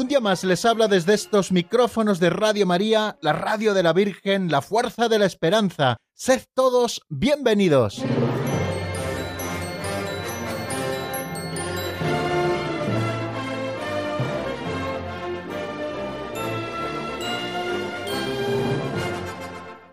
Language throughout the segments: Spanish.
un día más les habla desde estos micrófonos de Radio María, la radio de la Virgen, la fuerza de la esperanza. Sed todos bienvenidos.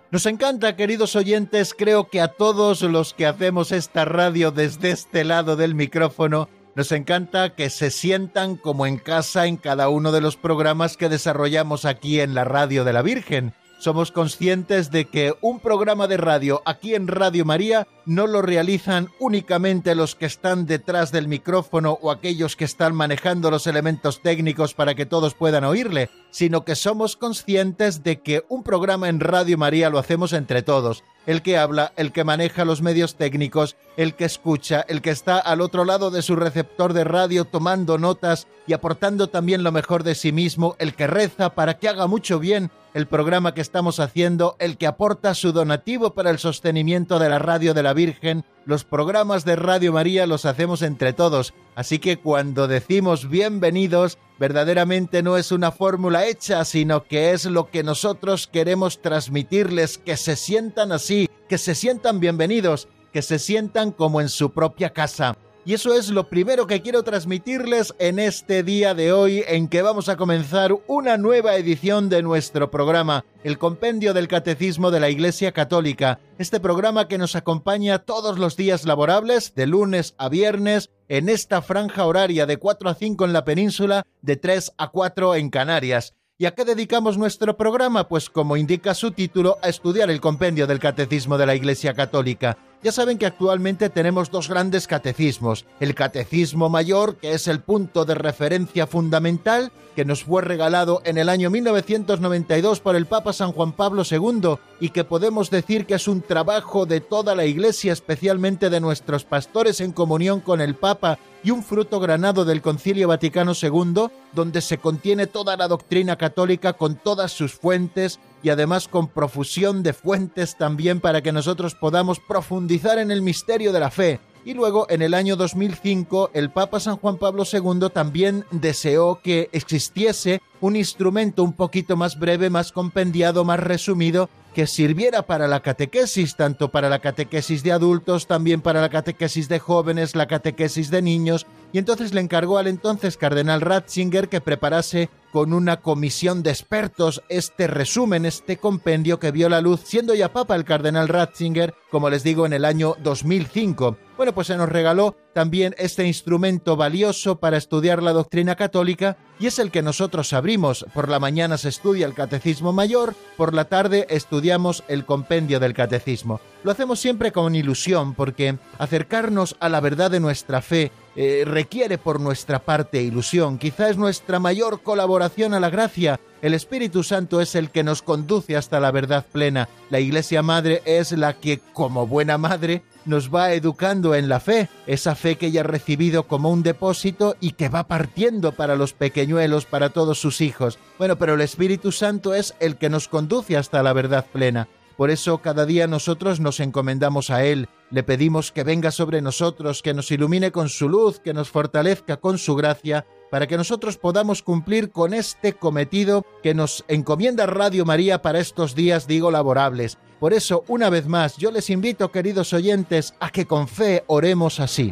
Nos encanta, queridos oyentes, creo que a todos los que hacemos esta radio desde este lado del micrófono, nos encanta que se sientan como en casa en cada uno de los programas que desarrollamos aquí en la Radio de la Virgen somos conscientes de que un programa de radio aquí en Radio María no lo realizan únicamente los que están detrás del micrófono o aquellos que están manejando los elementos técnicos para que todos puedan oírle, sino que somos conscientes de que un programa en Radio María lo hacemos entre todos. El que habla, el que maneja los medios técnicos, el que escucha, el que está al otro lado de su receptor de radio tomando notas y aportando también lo mejor de sí mismo, el que reza para que haga mucho bien el programa que estamos haciendo, el que aporta su donativo para el sostenimiento de la radio de la Virgen. Los programas de Radio María los hacemos entre todos, así que cuando decimos bienvenidos, verdaderamente no es una fórmula hecha, sino que es lo que nosotros queremos transmitirles, que se sientan así, que se sientan bienvenidos, que se sientan como en su propia casa. Y eso es lo primero que quiero transmitirles en este día de hoy en que vamos a comenzar una nueva edición de nuestro programa, el Compendio del Catecismo de la Iglesia Católica. Este programa que nos acompaña todos los días laborables, de lunes a viernes, en esta franja horaria de 4 a 5 en la península, de 3 a 4 en Canarias. ¿Y a qué dedicamos nuestro programa? Pues como indica su título, a estudiar el compendio del Catecismo de la Iglesia Católica. Ya saben que actualmente tenemos dos grandes catecismos. El Catecismo Mayor, que es el punto de referencia fundamental, que nos fue regalado en el año 1992 por el Papa San Juan Pablo II y que podemos decir que es un trabajo de toda la Iglesia, especialmente de nuestros pastores en comunión con el Papa y un fruto granado del Concilio Vaticano II, donde se contiene toda la doctrina católica con todas sus fuentes y además con profusión de fuentes también para que nosotros podamos profundizar en el misterio de la fe. Y luego, en el año 2005, el Papa San Juan Pablo II también deseó que existiese un instrumento un poquito más breve, más compendiado, más resumido, que sirviera para la catequesis, tanto para la catequesis de adultos, también para la catequesis de jóvenes, la catequesis de niños, y entonces le encargó al entonces cardenal Ratzinger que preparase con una comisión de expertos este resumen, este compendio que vio la luz, siendo ya papa el cardenal Ratzinger, como les digo, en el año 2005. Bueno, pues se nos regaló también este instrumento valioso para estudiar la doctrina católica y es el que nosotros abrimos. Por la mañana se estudia el Catecismo Mayor, por la tarde estudiamos el compendio del Catecismo. Lo hacemos siempre con ilusión porque acercarnos a la verdad de nuestra fe eh, requiere por nuestra parte ilusión. Quizá es nuestra mayor colaboración a la gracia. El Espíritu Santo es el que nos conduce hasta la verdad plena. La Iglesia Madre es la que, como buena madre, nos va educando en la fe, esa fe que ella ha recibido como un depósito y que va partiendo para los pequeñuelos, para todos sus hijos. Bueno, pero el Espíritu Santo es el que nos conduce hasta la verdad plena. Por eso cada día nosotros nos encomendamos a Él, le pedimos que venga sobre nosotros, que nos ilumine con su luz, que nos fortalezca con su gracia, para que nosotros podamos cumplir con este cometido que nos encomienda Radio María para estos días, digo, laborables. Por eso, una vez más, yo les invito, queridos oyentes, a que con fe oremos así.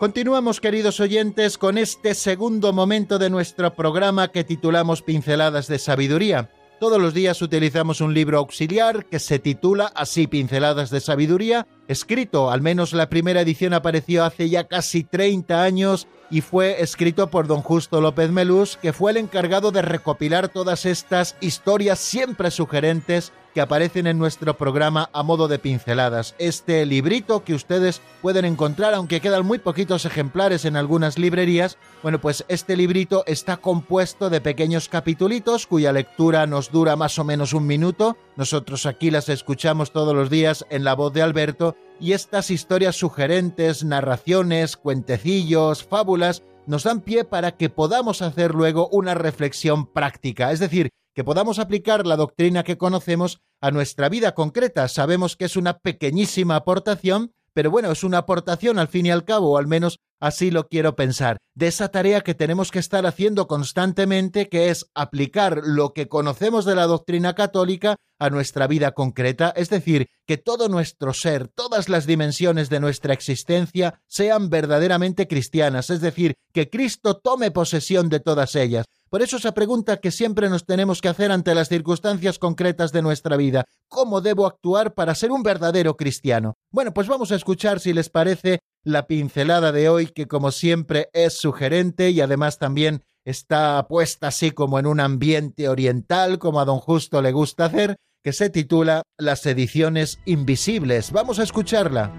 Continuamos, queridos oyentes, con este segundo momento de nuestro programa que titulamos Pinceladas de Sabiduría. Todos los días utilizamos un libro auxiliar que se titula así Pinceladas de Sabiduría, escrito, al menos la primera edición apareció hace ya casi 30 años y fue escrito por don Justo López Melús, que fue el encargado de recopilar todas estas historias siempre sugerentes que aparecen en nuestro programa a modo de pinceladas. Este librito que ustedes pueden encontrar, aunque quedan muy poquitos ejemplares en algunas librerías, bueno, pues este librito está compuesto de pequeños capitulitos cuya lectura nos dura más o menos un minuto. Nosotros aquí las escuchamos todos los días en la voz de Alberto y estas historias sugerentes, narraciones, cuentecillos, fábulas, nos dan pie para que podamos hacer luego una reflexión práctica, es decir, que podamos aplicar la doctrina que conocemos a nuestra vida concreta. Sabemos que es una pequeñísima aportación, pero bueno, es una aportación al fin y al cabo, o al menos así lo quiero pensar, de esa tarea que tenemos que estar haciendo constantemente, que es aplicar lo que conocemos de la doctrina católica a nuestra vida concreta, es decir, que todo nuestro ser, todas las dimensiones de nuestra existencia sean verdaderamente cristianas, es decir, que Cristo tome posesión de todas ellas. Por eso esa pregunta que siempre nos tenemos que hacer ante las circunstancias concretas de nuestra vida, ¿cómo debo actuar para ser un verdadero cristiano? Bueno, pues vamos a escuchar, si les parece, la pincelada de hoy, que como siempre es sugerente y además también está puesta así como en un ambiente oriental, como a don Justo le gusta hacer, que se titula Las ediciones invisibles. Vamos a escucharla.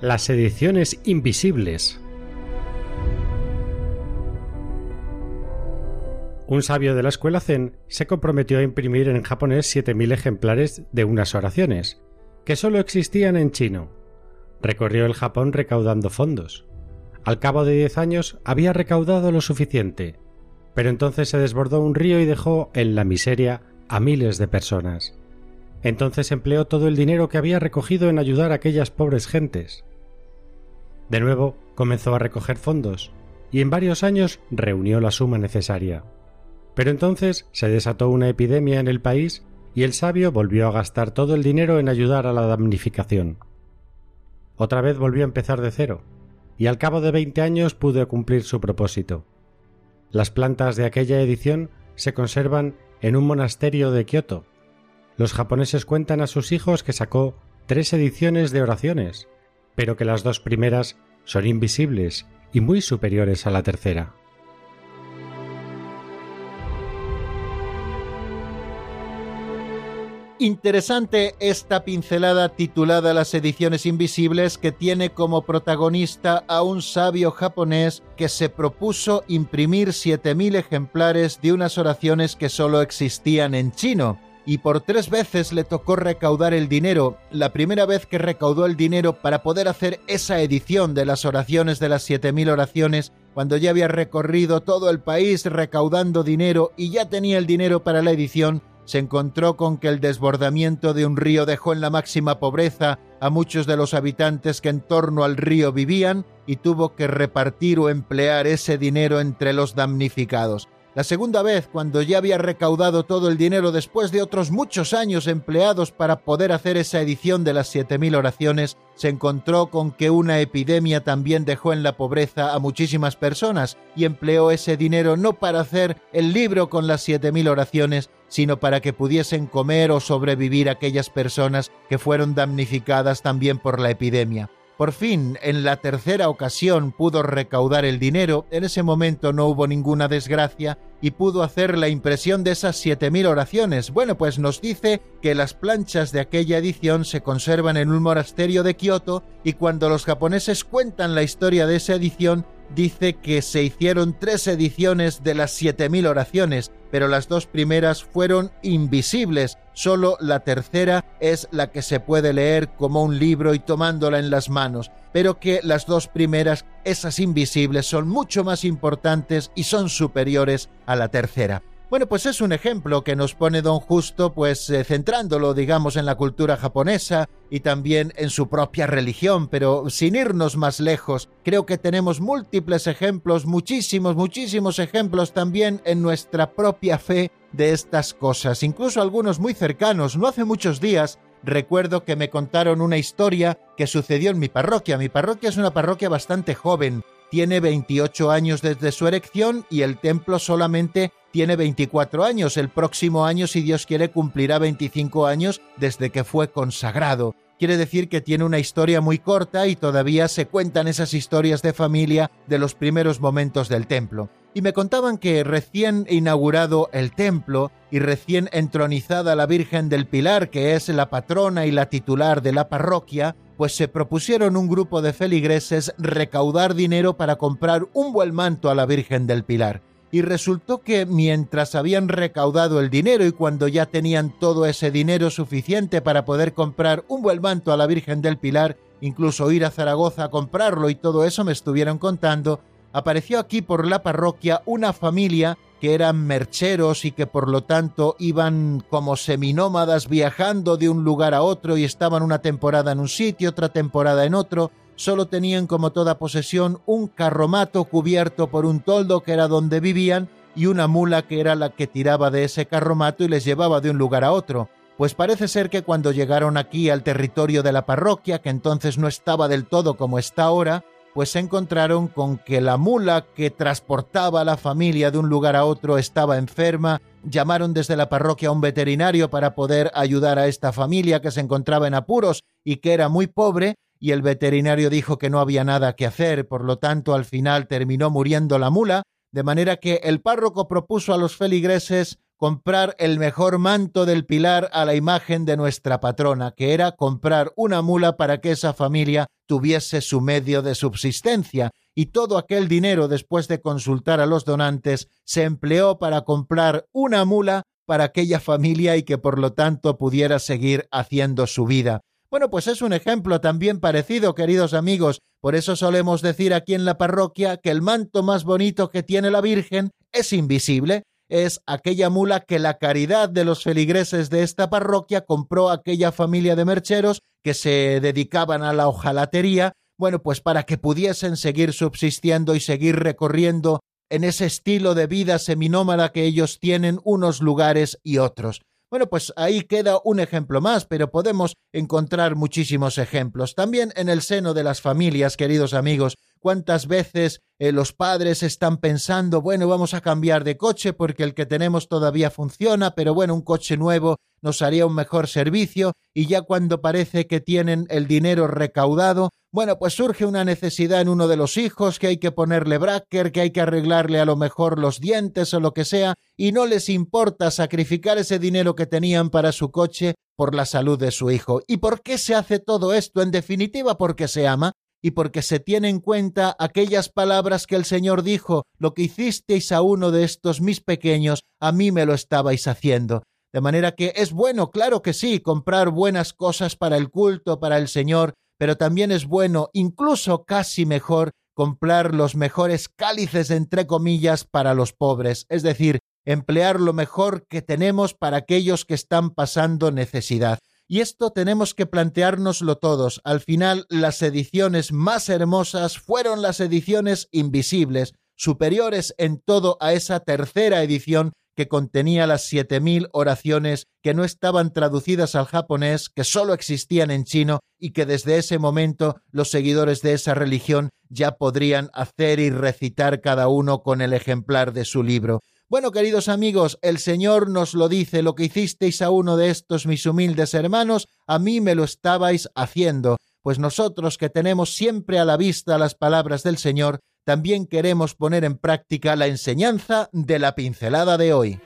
Las ediciones invisibles. Un sabio de la escuela Zen se comprometió a imprimir en japonés 7.000 ejemplares de unas oraciones, que solo existían en chino. Recorrió el Japón recaudando fondos. Al cabo de 10 años había recaudado lo suficiente, pero entonces se desbordó un río y dejó en la miseria a miles de personas. Entonces empleó todo el dinero que había recogido en ayudar a aquellas pobres gentes. De nuevo comenzó a recoger fondos y en varios años reunió la suma necesaria. Pero entonces se desató una epidemia en el país y el sabio volvió a gastar todo el dinero en ayudar a la damnificación. Otra vez volvió a empezar de cero, y al cabo de veinte años pudo cumplir su propósito. Las plantas de aquella edición se conservan en un monasterio de Kioto. Los japoneses cuentan a sus hijos que sacó tres ediciones de oraciones, pero que las dos primeras son invisibles y muy superiores a la tercera. Interesante esta pincelada titulada Las ediciones invisibles que tiene como protagonista a un sabio japonés que se propuso imprimir 7.000 ejemplares de unas oraciones que solo existían en chino y por tres veces le tocó recaudar el dinero. La primera vez que recaudó el dinero para poder hacer esa edición de las oraciones de las 7.000 oraciones, cuando ya había recorrido todo el país recaudando dinero y ya tenía el dinero para la edición, se encontró con que el desbordamiento de un río dejó en la máxima pobreza a muchos de los habitantes que en torno al río vivían y tuvo que repartir o emplear ese dinero entre los damnificados. La segunda vez, cuando ya había recaudado todo el dinero después de otros muchos años empleados para poder hacer esa edición de las siete mil oraciones, se encontró con que una epidemia también dejó en la pobreza a muchísimas personas y empleó ese dinero no para hacer el libro con las siete mil oraciones, sino para que pudiesen comer o sobrevivir aquellas personas que fueron damnificadas también por la epidemia. Por fin, en la tercera ocasión pudo recaudar el dinero, en ese momento no hubo ninguna desgracia y pudo hacer la impresión de esas 7.000 oraciones. Bueno, pues nos dice que las planchas de aquella edición se conservan en un monasterio de Kioto y cuando los japoneses cuentan la historia de esa edición, dice que se hicieron tres ediciones de las 7.000 oraciones, pero las dos primeras fueron invisibles, solo la tercera es la que se puede leer como un libro y tomándola en las manos, pero que las dos primeras, esas invisibles, son mucho más importantes y son superiores a la tercera. Bueno, pues es un ejemplo que nos pone don Justo, pues eh, centrándolo, digamos, en la cultura japonesa y también en su propia religión, pero sin irnos más lejos, creo que tenemos múltiples ejemplos, muchísimos, muchísimos ejemplos también en nuestra propia fe de estas cosas, incluso algunos muy cercanos. No hace muchos días recuerdo que me contaron una historia que sucedió en mi parroquia. Mi parroquia es una parroquia bastante joven, tiene 28 años desde su erección y el templo solamente tiene 24 años. El próximo año, si Dios quiere, cumplirá 25 años desde que fue consagrado. Quiere decir que tiene una historia muy corta y todavía se cuentan esas historias de familia de los primeros momentos del templo. Y me contaban que recién inaugurado el templo y recién entronizada la Virgen del Pilar, que es la patrona y la titular de la parroquia, pues se propusieron un grupo de feligreses recaudar dinero para comprar un buen manto a la Virgen del Pilar y resultó que mientras habían recaudado el dinero y cuando ya tenían todo ese dinero suficiente para poder comprar un buen manto a la Virgen del Pilar, incluso ir a Zaragoza a comprarlo y todo eso me estuvieron contando, apareció aquí por la parroquia una familia que eran mercheros y que por lo tanto iban como seminómadas viajando de un lugar a otro y estaban una temporada en un sitio, otra temporada en otro, solo tenían como toda posesión un carromato cubierto por un toldo que era donde vivían y una mula que era la que tiraba de ese carromato y les llevaba de un lugar a otro. Pues parece ser que cuando llegaron aquí al territorio de la parroquia, que entonces no estaba del todo como está ahora, pues se encontraron con que la mula que transportaba a la familia de un lugar a otro estaba enferma, llamaron desde la parroquia a un veterinario para poder ayudar a esta familia que se encontraba en apuros y que era muy pobre, y el veterinario dijo que no había nada que hacer, por lo tanto al final terminó muriendo la mula, de manera que el párroco propuso a los feligreses comprar el mejor manto del pilar a la imagen de nuestra patrona, que era comprar una mula para que esa familia tuviese su medio de subsistencia, y todo aquel dinero, después de consultar a los donantes, se empleó para comprar una mula para aquella familia y que por lo tanto pudiera seguir haciendo su vida. Bueno, pues es un ejemplo también parecido, queridos amigos. Por eso solemos decir aquí en la parroquia que el manto más bonito que tiene la Virgen es invisible. Es aquella mula que la caridad de los feligreses de esta parroquia compró a aquella familia de mercheros que se dedicaban a la hojalatería, bueno, pues para que pudiesen seguir subsistiendo y seguir recorriendo en ese estilo de vida seminómada que ellos tienen unos lugares y otros. Bueno, pues ahí queda un ejemplo más, pero podemos encontrar muchísimos ejemplos. También en el seno de las familias, queridos amigos, cuántas veces eh, los padres están pensando, bueno, vamos a cambiar de coche porque el que tenemos todavía funciona, pero bueno, un coche nuevo nos haría un mejor servicio y ya cuando parece que tienen el dinero recaudado, bueno, pues surge una necesidad en uno de los hijos, que hay que ponerle bracker, que hay que arreglarle a lo mejor los dientes o lo que sea, y no les importa sacrificar ese dinero que tenían para su coche por la salud de su hijo. ¿Y por qué se hace todo esto? En definitiva, porque se ama y porque se tiene en cuenta aquellas palabras que el Señor dijo, lo que hicisteis a uno de estos mis pequeños, a mí me lo estabais haciendo. De manera que es bueno, claro que sí, comprar buenas cosas para el culto, para el Señor, pero también es bueno, incluso casi mejor, comprar los mejores cálices, entre comillas, para los pobres, es decir, emplear lo mejor que tenemos para aquellos que están pasando necesidad. Y esto tenemos que planteárnoslo todos. Al final, las ediciones más hermosas fueron las ediciones invisibles, superiores en todo a esa tercera edición que contenía las siete mil oraciones que no estaban traducidas al japonés, que sólo existían en chino y que desde ese momento los seguidores de esa religión ya podrían hacer y recitar cada uno con el ejemplar de su libro. Bueno, queridos amigos, el Señor nos lo dice, lo que hicisteis a uno de estos mis humildes hermanos, a mí me lo estabais haciendo, pues nosotros que tenemos siempre a la vista las palabras del Señor, también queremos poner en práctica la enseñanza de la pincelada de hoy.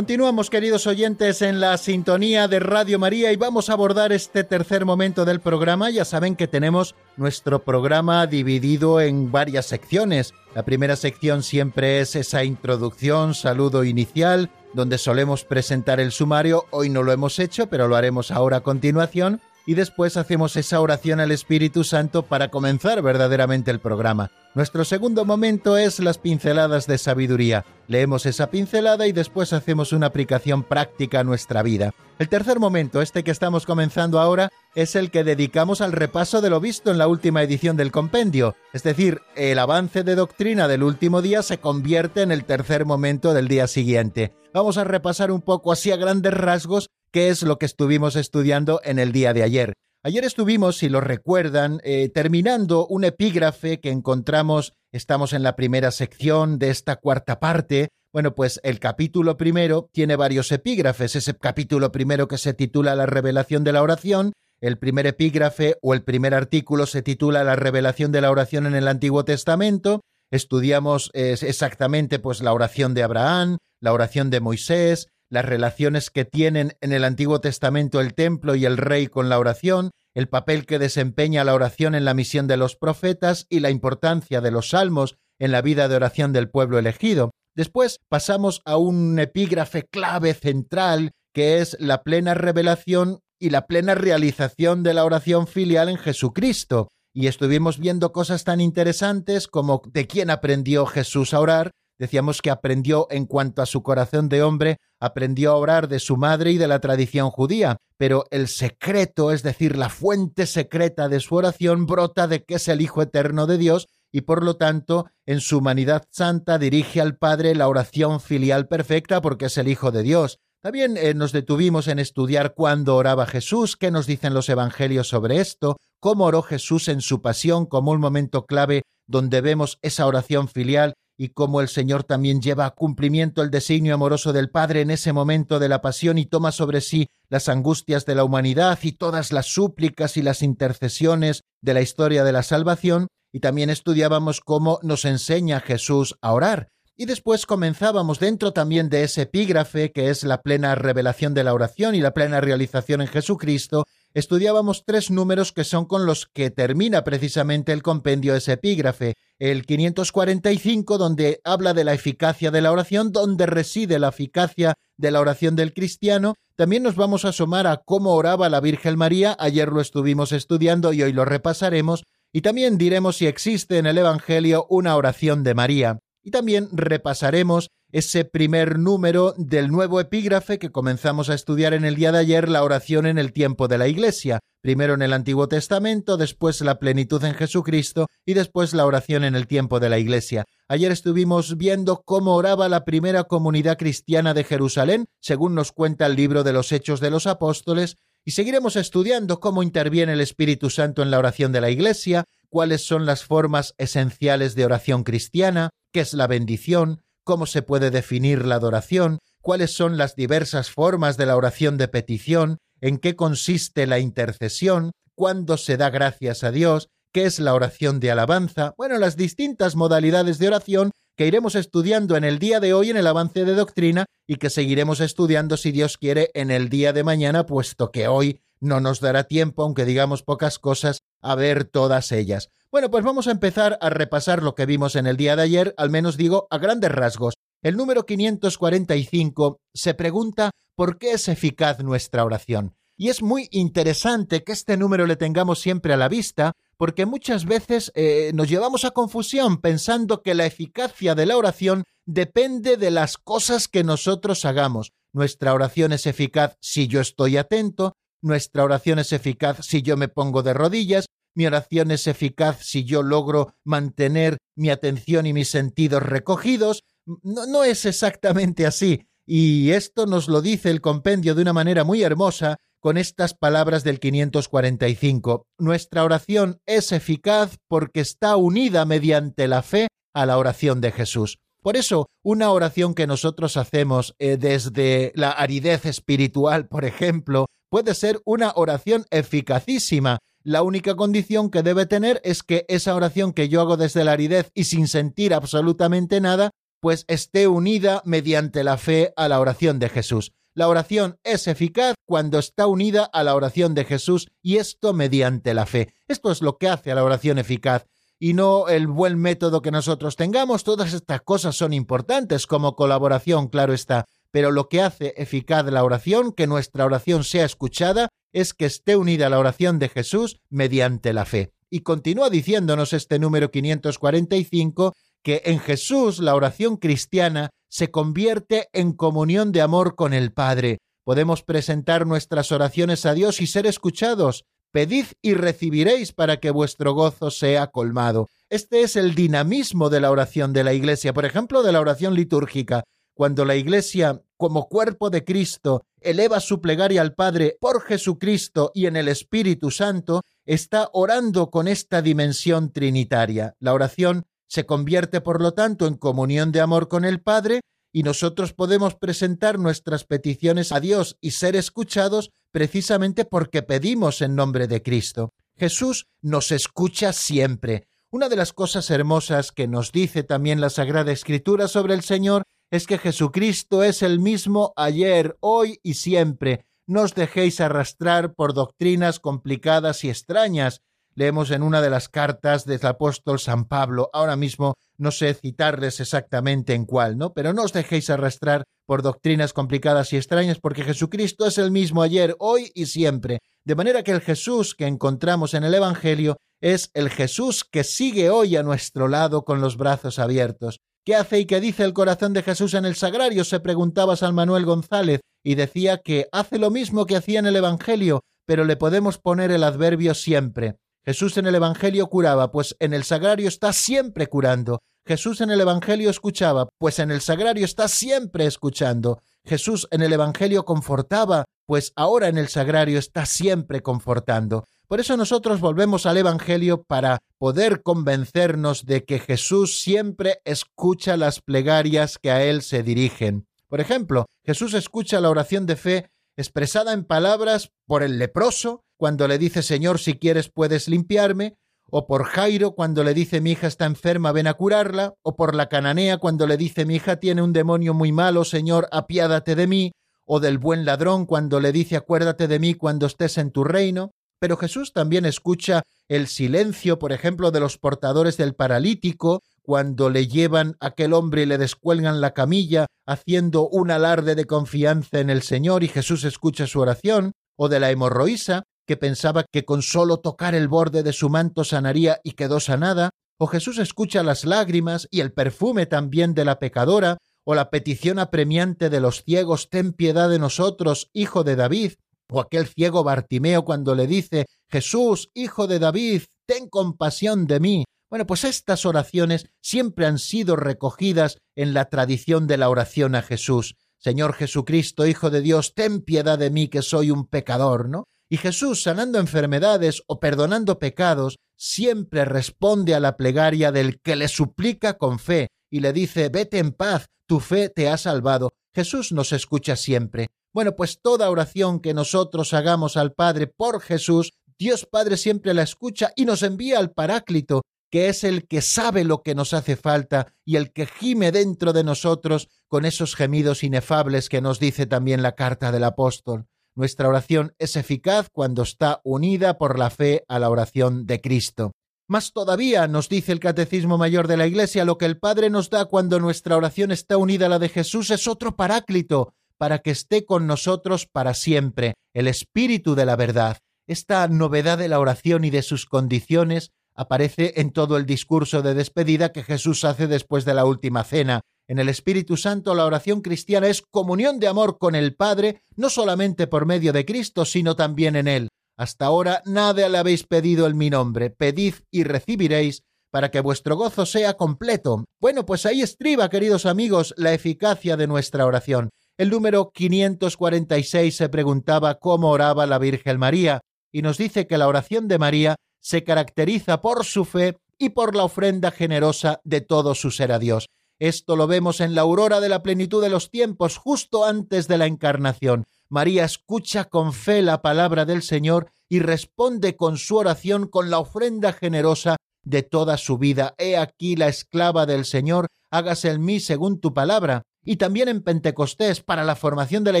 Continuamos, queridos oyentes, en la sintonía de Radio María y vamos a abordar este tercer momento del programa. Ya saben que tenemos nuestro programa dividido en varias secciones. La primera sección siempre es esa introducción, saludo inicial, donde solemos presentar el sumario. Hoy no lo hemos hecho, pero lo haremos ahora a continuación y después hacemos esa oración al Espíritu Santo para comenzar verdaderamente el programa. Nuestro segundo momento es las pinceladas de sabiduría. Leemos esa pincelada y después hacemos una aplicación práctica a nuestra vida. El tercer momento, este que estamos comenzando ahora, es el que dedicamos al repaso de lo visto en la última edición del compendio. Es decir, el avance de doctrina del último día se convierte en el tercer momento del día siguiente. Vamos a repasar un poco así a grandes rasgos qué es lo que estuvimos estudiando en el día de ayer. Ayer estuvimos, si lo recuerdan, eh, terminando un epígrafe que encontramos, estamos en la primera sección de esta cuarta parte. Bueno, pues el capítulo primero tiene varios epígrafes. Ese capítulo primero que se titula La revelación de la oración, el primer epígrafe o el primer artículo se titula La revelación de la oración en el Antiguo Testamento. Estudiamos exactamente pues la oración de Abraham, la oración de Moisés, las relaciones que tienen en el Antiguo Testamento el templo y el rey con la oración, el papel que desempeña la oración en la misión de los profetas y la importancia de los salmos en la vida de oración del pueblo elegido. Después pasamos a un epígrafe clave central que es la plena revelación y la plena realización de la oración filial en Jesucristo. Y estuvimos viendo cosas tan interesantes como de quién aprendió Jesús a orar, Decíamos que aprendió en cuanto a su corazón de hombre, aprendió a orar de su madre y de la tradición judía, pero el secreto, es decir, la fuente secreta de su oración, brota de que es el Hijo eterno de Dios y por lo tanto en su humanidad santa dirige al Padre la oración filial perfecta porque es el Hijo de Dios. También eh, nos detuvimos en estudiar cuándo oraba Jesús, qué nos dicen los evangelios sobre esto, cómo oró Jesús en su pasión como un momento clave donde vemos esa oración filial y cómo el Señor también lleva a cumplimiento el designio amoroso del Padre en ese momento de la pasión y toma sobre sí las angustias de la humanidad y todas las súplicas y las intercesiones de la historia de la salvación, y también estudiábamos cómo nos enseña Jesús a orar. Y después comenzábamos dentro también de ese epígrafe que es la plena revelación de la oración y la plena realización en Jesucristo, estudiábamos tres números que son con los que termina precisamente el compendio de ese epígrafe. El 545, donde habla de la eficacia de la oración, donde reside la eficacia de la oración del cristiano. También nos vamos a asomar a cómo oraba la Virgen María. Ayer lo estuvimos estudiando y hoy lo repasaremos. Y también diremos si existe en el Evangelio una oración de María. Y también repasaremos ese primer número del nuevo epígrafe que comenzamos a estudiar en el día de ayer, la oración en el tiempo de la Iglesia, primero en el Antiguo Testamento, después la plenitud en Jesucristo y después la oración en el tiempo de la Iglesia. Ayer estuvimos viendo cómo oraba la primera comunidad cristiana de Jerusalén, según nos cuenta el libro de los Hechos de los Apóstoles, y seguiremos estudiando cómo interviene el Espíritu Santo en la oración de la Iglesia, cuáles son las formas esenciales de oración cristiana, qué es la bendición, cómo se puede definir la adoración, cuáles son las diversas formas de la oración de petición, en qué consiste la intercesión, cuándo se da gracias a Dios, qué es la oración de alabanza, bueno, las distintas modalidades de oración que iremos estudiando en el día de hoy en el avance de doctrina y que seguiremos estudiando si Dios quiere en el día de mañana, puesto que hoy no nos dará tiempo, aunque digamos pocas cosas, a ver todas ellas. Bueno, pues vamos a empezar a repasar lo que vimos en el día de ayer, al menos digo a grandes rasgos. El número 545 se pregunta por qué es eficaz nuestra oración. Y es muy interesante que este número le tengamos siempre a la vista, porque muchas veces eh, nos llevamos a confusión pensando que la eficacia de la oración depende de las cosas que nosotros hagamos. Nuestra oración es eficaz si yo estoy atento, nuestra oración es eficaz si yo me pongo de rodillas, mi oración es eficaz si yo logro mantener mi atención y mis sentidos recogidos. No, es exactamente así. Y esto nos lo dice el compendio de una manera muy hermosa con estas palabras del 545. Nuestra oración es eficaz porque está unida mediante la fe a la oración de Jesús. Por eso, una oración que nosotros hacemos eh, desde la aridez espiritual, por ejemplo, puede ser una oración eficacísima. La única condición que debe tener es que esa oración que yo hago desde la aridez y sin sentir absolutamente nada pues esté unida mediante la fe a la oración de Jesús. La oración es eficaz cuando está unida a la oración de Jesús y esto mediante la fe. Esto es lo que hace a la oración eficaz y no el buen método que nosotros tengamos. Todas estas cosas son importantes como colaboración, claro está, pero lo que hace eficaz la oración, que nuestra oración sea escuchada, es que esté unida a la oración de Jesús mediante la fe. Y continúa diciéndonos este número 545 que en Jesús la oración cristiana se convierte en comunión de amor con el Padre. Podemos presentar nuestras oraciones a Dios y ser escuchados. Pedid y recibiréis para que vuestro gozo sea colmado. Este es el dinamismo de la oración de la Iglesia, por ejemplo, de la oración litúrgica. Cuando la Iglesia, como cuerpo de Cristo, eleva su plegaria al Padre por Jesucristo y en el Espíritu Santo, está orando con esta dimensión trinitaria. La oración se convierte, por lo tanto, en comunión de amor con el Padre y nosotros podemos presentar nuestras peticiones a Dios y ser escuchados precisamente porque pedimos en nombre de Cristo. Jesús nos escucha siempre. Una de las cosas hermosas que nos dice también la Sagrada Escritura sobre el Señor es que Jesucristo es el mismo ayer, hoy y siempre. No os dejéis arrastrar por doctrinas complicadas y extrañas, leemos en una de las cartas del apóstol San Pablo. Ahora mismo no sé citarles exactamente en cuál, ¿no? Pero no os dejéis arrastrar por doctrinas complicadas y extrañas, porque Jesucristo es el mismo ayer, hoy y siempre. De manera que el Jesús que encontramos en el Evangelio es el Jesús que sigue hoy a nuestro lado con los brazos abiertos. ¿Qué hace y qué dice el corazón de Jesús en el sagrario? se preguntaba San Manuel González, y decía que hace lo mismo que hacía en el Evangelio, pero le podemos poner el adverbio siempre. Jesús en el Evangelio curaba, pues en el sagrario está siempre curando. Jesús en el Evangelio escuchaba, pues en el sagrario está siempre escuchando. Jesús en el Evangelio confortaba, pues ahora en el sagrario está siempre confortando. Por eso nosotros volvemos al Evangelio para poder convencernos de que Jesús siempre escucha las plegarias que a Él se dirigen. Por ejemplo, Jesús escucha la oración de fe expresada en palabras por el leproso, cuando le dice Señor, si quieres puedes limpiarme, o por Jairo cuando le dice mi hija está enferma, ven a curarla, o por la cananea cuando le dice mi hija tiene un demonio muy malo, Señor, apiádate de mí, o del buen ladrón cuando le dice acuérdate de mí cuando estés en tu reino. Pero Jesús también escucha el silencio, por ejemplo, de los portadores del paralítico, cuando le llevan a aquel hombre y le descuelgan la camilla, haciendo un alarde de confianza en el Señor y Jesús escucha su oración, o de la hemorroísa, que pensaba que con solo tocar el borde de su manto sanaría y quedó sanada, o Jesús escucha las lágrimas y el perfume también de la pecadora, o la petición apremiante de los ciegos, ten piedad de nosotros, hijo de David, o aquel ciego Bartimeo cuando le dice, Jesús, hijo de David, ten compasión de mí. Bueno, pues estas oraciones siempre han sido recogidas en la tradición de la oración a Jesús. Señor Jesucristo, Hijo de Dios, ten piedad de mí que soy un pecador, ¿no? Y Jesús, sanando enfermedades o perdonando pecados, siempre responde a la plegaria del que le suplica con fe y le dice, vete en paz, tu fe te ha salvado. Jesús nos escucha siempre. Bueno, pues toda oración que nosotros hagamos al Padre por Jesús, Dios Padre siempre la escucha y nos envía al Paráclito, que es el que sabe lo que nos hace falta y el que gime dentro de nosotros con esos gemidos inefables que nos dice también la carta del apóstol. Nuestra oración es eficaz cuando está unida por la fe a la oración de Cristo. Más todavía nos dice el Catecismo Mayor de la Iglesia, lo que el Padre nos da cuando nuestra oración está unida a la de Jesús es otro paráclito, para que esté con nosotros para siempre, el Espíritu de la verdad. Esta novedad de la oración y de sus condiciones aparece en todo el discurso de despedida que Jesús hace después de la última cena, en el Espíritu Santo la oración cristiana es comunión de amor con el Padre, no solamente por medio de Cristo, sino también en Él. Hasta ahora nada le habéis pedido en mi nombre, pedid y recibiréis, para que vuestro gozo sea completo. Bueno, pues ahí estriba, queridos amigos, la eficacia de nuestra oración. El número 546 se preguntaba cómo oraba la Virgen María, y nos dice que la oración de María se caracteriza por su fe y por la ofrenda generosa de todo su ser a Dios. Esto lo vemos en la aurora de la plenitud de los tiempos, justo antes de la encarnación. María escucha con fe la palabra del Señor y responde con su oración con la ofrenda generosa de toda su vida. He aquí la esclava del Señor, hágase en mí según tu palabra. Y también en Pentecostés, para la formación de la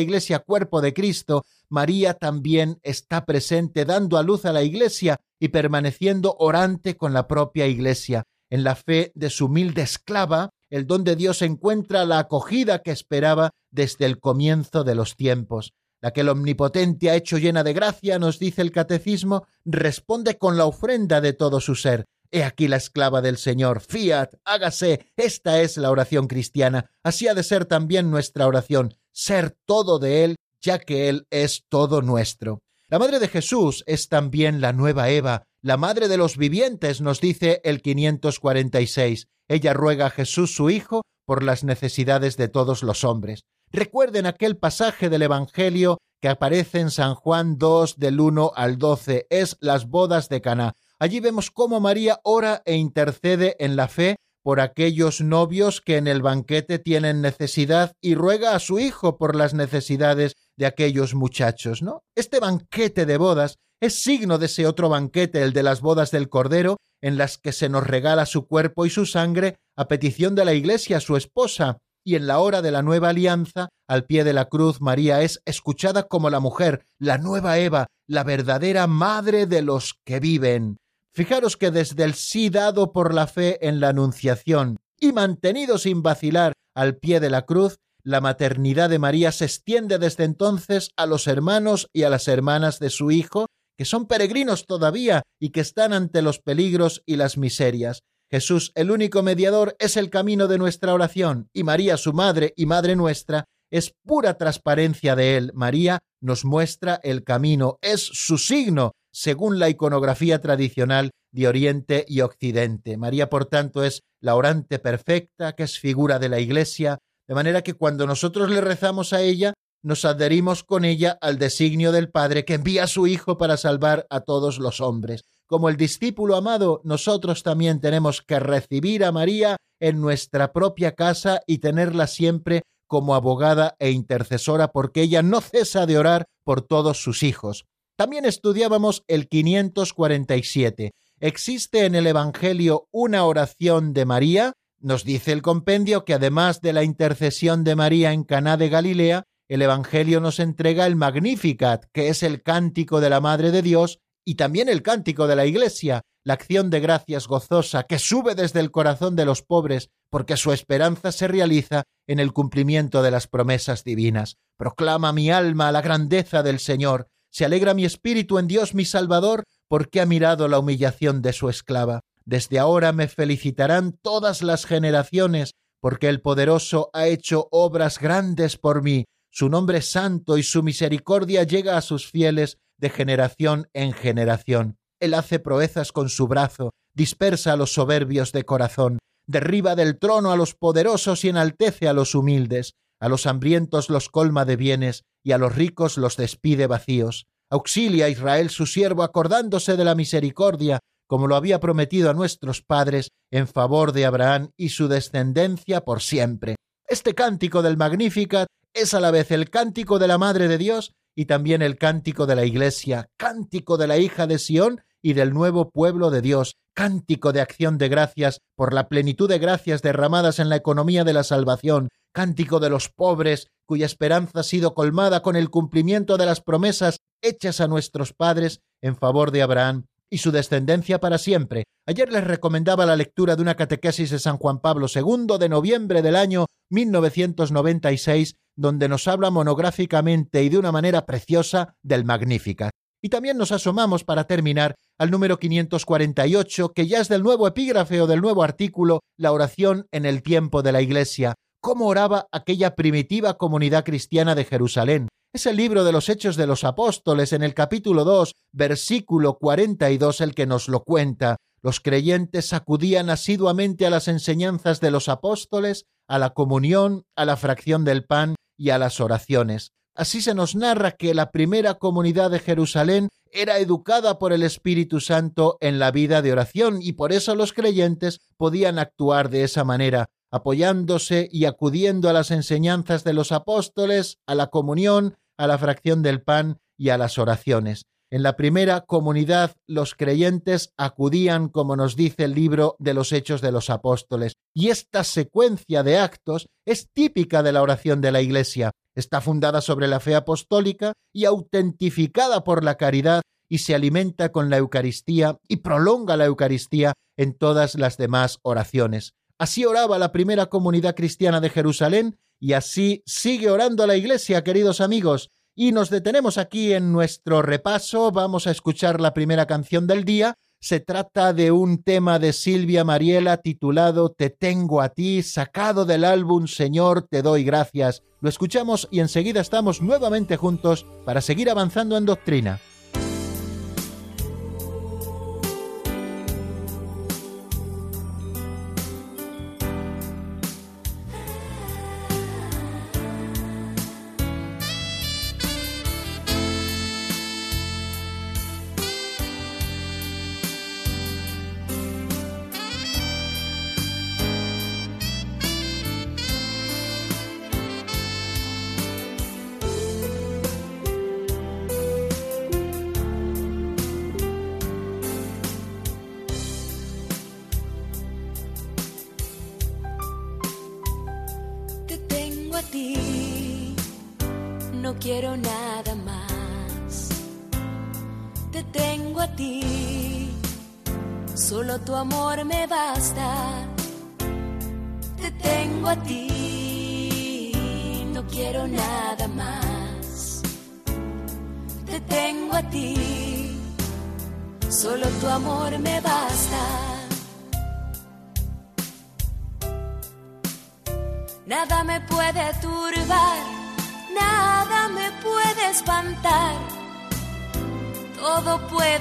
Iglesia cuerpo de Cristo, María también está presente dando a luz a la Iglesia y permaneciendo orante con la propia Iglesia. En la fe de su humilde esclava, el don de Dios encuentra la acogida que esperaba desde el comienzo de los tiempos. La que el Omnipotente ha hecho llena de gracia, nos dice el Catecismo, responde con la ofrenda de todo su ser. He aquí la esclava del Señor, fiat, hágase. Esta es la oración cristiana. Así ha de ser también nuestra oración, ser todo de Él, ya que Él es todo nuestro. La Madre de Jesús es también la nueva Eva, la Madre de los vivientes, nos dice el 546. Ella ruega a Jesús su Hijo por las necesidades de todos los hombres. Recuerden aquel pasaje del Evangelio que aparece en San Juan 2 del 1 al 12, es las bodas de Caná. Allí vemos cómo María ora e intercede en la fe por aquellos novios que en el banquete tienen necesidad y ruega a su hijo por las necesidades de aquellos muchachos, ¿no? Este banquete de bodas es signo de ese otro banquete, el de las bodas del Cordero, en las que se nos regala su cuerpo y su sangre a petición de la Iglesia, su esposa, y en la hora de la nueva alianza, al pie de la cruz, María es escuchada como la mujer, la nueva Eva, la verdadera madre de los que viven. Fijaros que desde el sí dado por la fe en la Anunciación y mantenido sin vacilar al pie de la cruz, la maternidad de María se extiende desde entonces a los hermanos y a las hermanas de su Hijo, que son peregrinos todavía y que están ante los peligros y las miserias. Jesús, el único mediador, es el camino de nuestra oración, y María, su madre y madre nuestra, es pura transparencia de él. María nos muestra el camino, es su signo, según la iconografía tradicional de Oriente y Occidente. María, por tanto, es la orante perfecta, que es figura de la Iglesia, de manera que cuando nosotros le rezamos a ella, nos adherimos con ella al designio del Padre que envía a su Hijo para salvar a todos los hombres. Como el discípulo amado, nosotros también tenemos que recibir a María en nuestra propia casa y tenerla siempre como abogada e intercesora porque ella no cesa de orar por todos sus hijos. También estudiábamos el 547. ¿Existe en el Evangelio una oración de María? Nos dice el compendio que además de la intercesión de María en Caná de Galilea, el Evangelio nos entrega el Magnificat, que es el cántico de la Madre de Dios y también el cántico de la Iglesia, la acción de gracias gozosa que sube desde el corazón de los pobres, porque su esperanza se realiza en el cumplimiento de las promesas divinas. Proclama mi alma la grandeza del Señor, se alegra mi espíritu en Dios mi Salvador, porque ha mirado la humillación de su esclava. Desde ahora me felicitarán todas las generaciones, porque el poderoso ha hecho obras grandes por mí. Su nombre santo y su misericordia llega a sus fieles de generación en generación. Él hace proezas con su brazo, dispersa a los soberbios de corazón, derriba del trono a los poderosos y enaltece a los humildes, a los hambrientos los colma de bienes y a los ricos los despide vacíos. Auxilia a Israel su siervo acordándose de la misericordia, como lo había prometido a nuestros padres, en favor de Abraham y su descendencia por siempre. Este cántico del Magnificat es a la vez el cántico de la Madre de Dios y también el cántico de la Iglesia, cántico de la hija de Sión y del nuevo pueblo de Dios, cántico de acción de gracias por la plenitud de gracias derramadas en la economía de la salvación, cántico de los pobres, cuya esperanza ha sido colmada con el cumplimiento de las promesas hechas a nuestros padres en favor de Abraham y su descendencia para siempre. Ayer les recomendaba la lectura de una catequesis de San Juan Pablo II de noviembre del año 1996, donde nos habla monográficamente y de una manera preciosa del Magnífica. Y también nos asomamos para terminar al número 548, que ya es del nuevo epígrafe o del nuevo artículo, la oración en el tiempo de la Iglesia. ¿Cómo oraba aquella primitiva comunidad cristiana de Jerusalén? Es el libro de los Hechos de los Apóstoles en el capítulo 2, versículo 42 el que nos lo cuenta. Los creyentes acudían asiduamente a las enseñanzas de los apóstoles, a la comunión, a la fracción del pan y a las oraciones. Así se nos narra que la primera comunidad de Jerusalén era educada por el Espíritu Santo en la vida de oración y por eso los creyentes podían actuar de esa manera, apoyándose y acudiendo a las enseñanzas de los apóstoles, a la comunión, a la fracción del pan y a las oraciones. En la primera comunidad los creyentes acudían, como nos dice el libro de los Hechos de los Apóstoles, y esta secuencia de actos es típica de la oración de la Iglesia. Está fundada sobre la fe apostólica y autentificada por la caridad y se alimenta con la Eucaristía y prolonga la Eucaristía en todas las demás oraciones. Así oraba la primera comunidad cristiana de Jerusalén y así sigue orando la Iglesia, queridos amigos. Y nos detenemos aquí en nuestro repaso. Vamos a escuchar la primera canción del día. Se trata de un tema de Silvia Mariela titulado Te tengo a ti, sacado del álbum Señor, te doy gracias. Lo escuchamos y enseguida estamos nuevamente juntos para seguir avanzando en doctrina.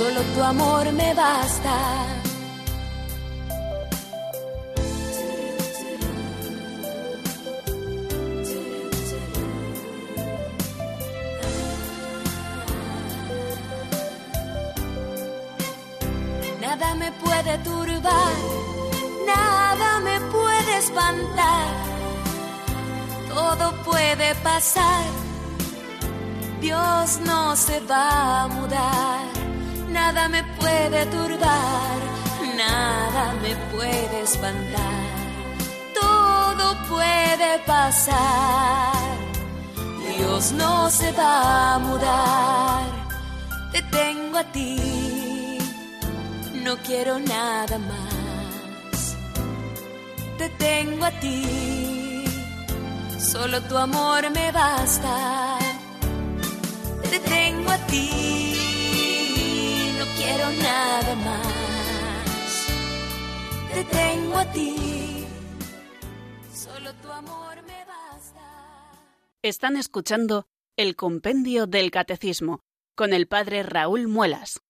solo tu amor me basta. puede turbar, nada me puede espantar, todo puede pasar, Dios no se va a mudar, nada me puede turbar, nada me puede espantar, todo puede pasar, Dios no se va a mudar, te tengo a ti. No quiero nada más. Te tengo a ti, solo tu amor me basta. Te tengo a ti, nada más. Te tengo a ti, solo tu amor me basta. Están escuchando el Compendio del Catecismo con el Padre Raúl Muelas.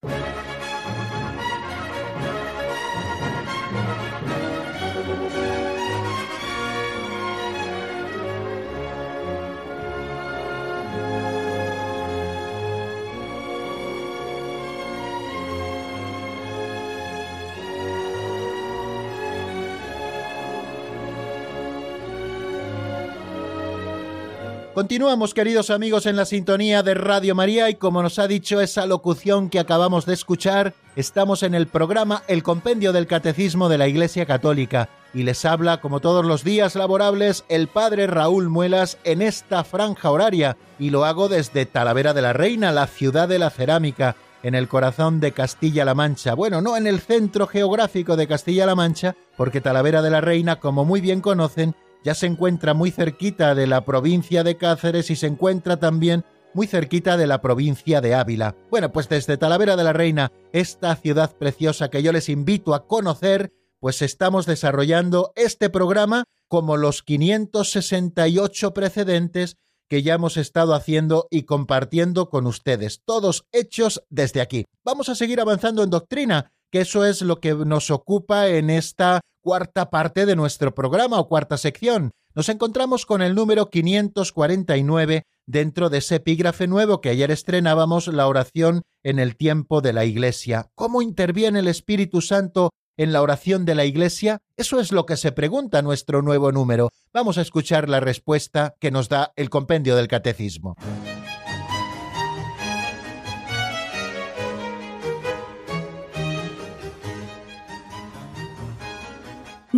Continuamos, queridos amigos, en la sintonía de Radio María y como nos ha dicho esa locución que acabamos de escuchar, estamos en el programa El Compendio del Catecismo de la Iglesia Católica y les habla, como todos los días laborables, el Padre Raúl Muelas en esta franja horaria y lo hago desde Talavera de la Reina, la ciudad de la cerámica, en el corazón de Castilla-La Mancha. Bueno, no en el centro geográfico de Castilla-La Mancha, porque Talavera de la Reina, como muy bien conocen, ya se encuentra muy cerquita de la provincia de Cáceres y se encuentra también muy cerquita de la provincia de Ávila. Bueno, pues desde Talavera de la Reina, esta ciudad preciosa que yo les invito a conocer, pues estamos desarrollando este programa como los 568 precedentes que ya hemos estado haciendo y compartiendo con ustedes, todos hechos desde aquí. Vamos a seguir avanzando en doctrina, que eso es lo que nos ocupa en esta cuarta parte de nuestro programa o cuarta sección. Nos encontramos con el número 549 dentro de ese epígrafe nuevo que ayer estrenábamos, la oración en el tiempo de la Iglesia. ¿Cómo interviene el Espíritu Santo en la oración de la Iglesia? Eso es lo que se pregunta nuestro nuevo número. Vamos a escuchar la respuesta que nos da el compendio del Catecismo.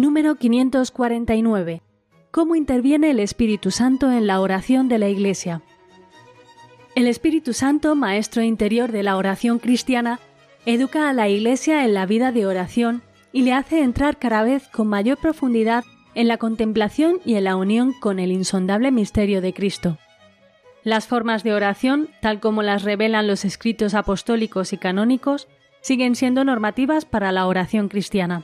Número 549. ¿Cómo interviene el Espíritu Santo en la oración de la Iglesia? El Espíritu Santo, maestro interior de la oración cristiana, educa a la Iglesia en la vida de oración y le hace entrar cada vez con mayor profundidad en la contemplación y en la unión con el insondable misterio de Cristo. Las formas de oración, tal como las revelan los escritos apostólicos y canónicos, siguen siendo normativas para la oración cristiana.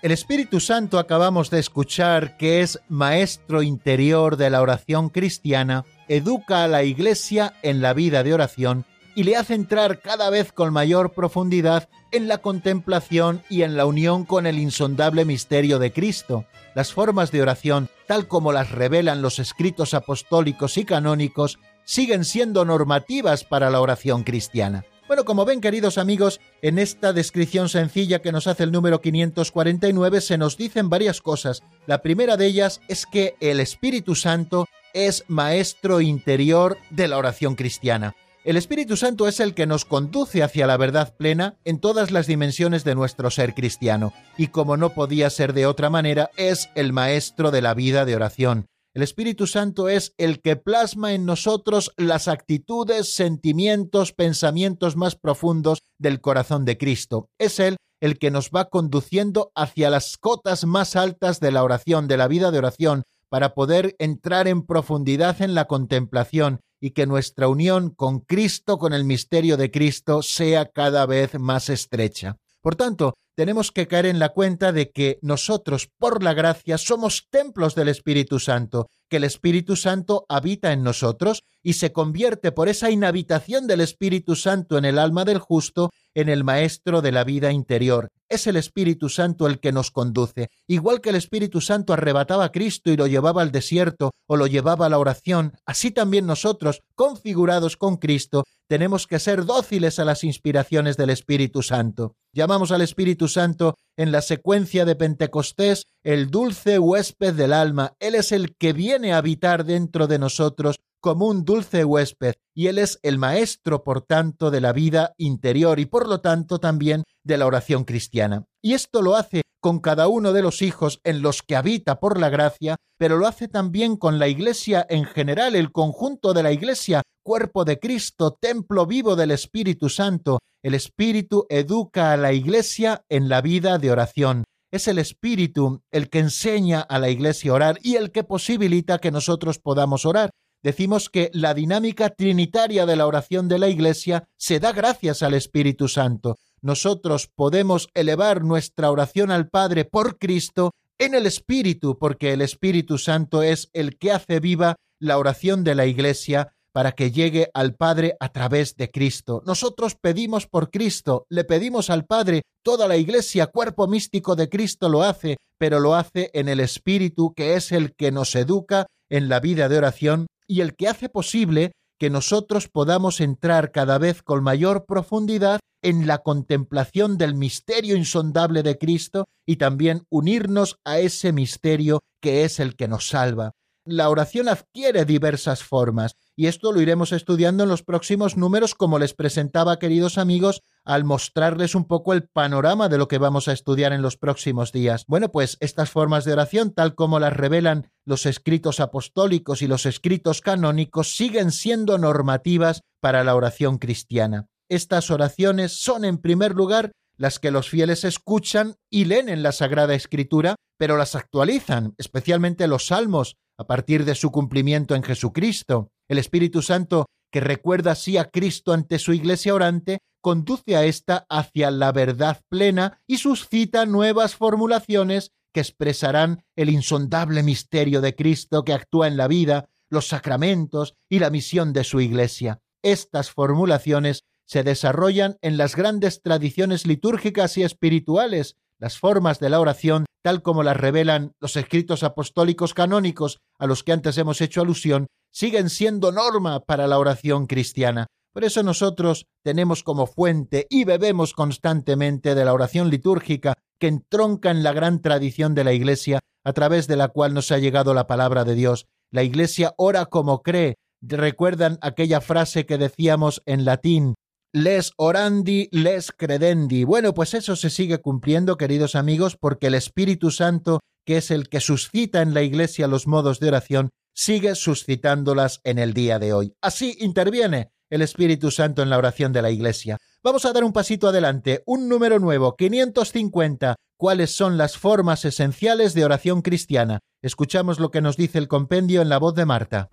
El Espíritu Santo acabamos de escuchar que es maestro interior de la oración cristiana, educa a la Iglesia en la vida de oración y le hace entrar cada vez con mayor profundidad en la contemplación y en la unión con el insondable misterio de Cristo. Las formas de oración, tal como las revelan los escritos apostólicos y canónicos, siguen siendo normativas para la oración cristiana. Bueno, como ven, queridos amigos, en esta descripción sencilla que nos hace el número 549 se nos dicen varias cosas. La primera de ellas es que el Espíritu Santo es maestro interior de la oración cristiana. El Espíritu Santo es el que nos conduce hacia la verdad plena en todas las dimensiones de nuestro ser cristiano, y como no podía ser de otra manera, es el maestro de la vida de oración. El Espíritu Santo es el que plasma en nosotros las actitudes, sentimientos, pensamientos más profundos del corazón de Cristo. Es Él el que nos va conduciendo hacia las cotas más altas de la oración, de la vida de oración, para poder entrar en profundidad en la contemplación y que nuestra unión con Cristo, con el misterio de Cristo, sea cada vez más estrecha. Por tanto, tenemos que caer en la cuenta de que nosotros, por la gracia, somos templos del Espíritu Santo, que el Espíritu Santo habita en nosotros y se convierte por esa inhabitación del Espíritu Santo en el alma del justo en el Maestro de la vida interior. Es el Espíritu Santo el que nos conduce. Igual que el Espíritu Santo arrebataba a Cristo y lo llevaba al desierto o lo llevaba a la oración, así también nosotros, configurados con Cristo, tenemos que ser dóciles a las inspiraciones del Espíritu Santo. Llamamos al Espíritu Santo en la secuencia de Pentecostés el dulce huésped del alma. Él es el que viene a habitar dentro de nosotros como un dulce huésped, y Él es el maestro, por tanto, de la vida interior y por lo tanto también de la oración cristiana. Y esto lo hace con cada uno de los hijos en los que habita por la gracia, pero lo hace también con la Iglesia en general, el conjunto de la Iglesia, cuerpo de Cristo, templo vivo del Espíritu Santo. El Espíritu educa a la Iglesia en la vida de oración. Es el Espíritu el que enseña a la Iglesia a orar y el que posibilita que nosotros podamos orar decimos que la dinámica trinitaria de la oración de la Iglesia se da gracias al Espíritu Santo. Nosotros podemos elevar nuestra oración al Padre por Cristo en el Espíritu, porque el Espíritu Santo es el que hace viva la oración de la Iglesia para que llegue al Padre a través de Cristo. Nosotros pedimos por Cristo, le pedimos al Padre, toda la Iglesia, cuerpo místico de Cristo lo hace, pero lo hace en el Espíritu, que es el que nos educa en la vida de oración y el que hace posible que nosotros podamos entrar cada vez con mayor profundidad en la contemplación del misterio insondable de Cristo y también unirnos a ese misterio que es el que nos salva la oración adquiere diversas formas y esto lo iremos estudiando en los próximos números como les presentaba, queridos amigos, al mostrarles un poco el panorama de lo que vamos a estudiar en los próximos días. Bueno, pues estas formas de oración, tal como las revelan los escritos apostólicos y los escritos canónicos, siguen siendo normativas para la oración cristiana. Estas oraciones son, en primer lugar, las que los fieles escuchan y leen en la Sagrada Escritura, pero las actualizan, especialmente los salmos, a partir de su cumplimiento en Jesucristo. El Espíritu Santo, que recuerda así a Cristo ante su iglesia orante, conduce a ésta hacia la verdad plena y suscita nuevas formulaciones que expresarán el insondable misterio de Cristo que actúa en la vida, los sacramentos y la misión de su Iglesia. Estas formulaciones se desarrollan en las grandes tradiciones litúrgicas y espirituales, las formas de la oración tal como las revelan los escritos apostólicos canónicos a los que antes hemos hecho alusión, siguen siendo norma para la oración cristiana. Por eso nosotros tenemos como fuente y bebemos constantemente de la oración litúrgica que entronca en la gran tradición de la Iglesia a través de la cual nos ha llegado la palabra de Dios. La Iglesia ora como cree. Recuerdan aquella frase que decíamos en latín, les orandi, les credendi. Bueno, pues eso se sigue cumpliendo, queridos amigos, porque el Espíritu Santo, que es el que suscita en la Iglesia los modos de oración, sigue suscitándolas en el día de hoy. Así interviene el Espíritu Santo en la oración de la Iglesia. Vamos a dar un pasito adelante, un número nuevo, 550. ¿Cuáles son las formas esenciales de oración cristiana? Escuchamos lo que nos dice el compendio en la voz de Marta.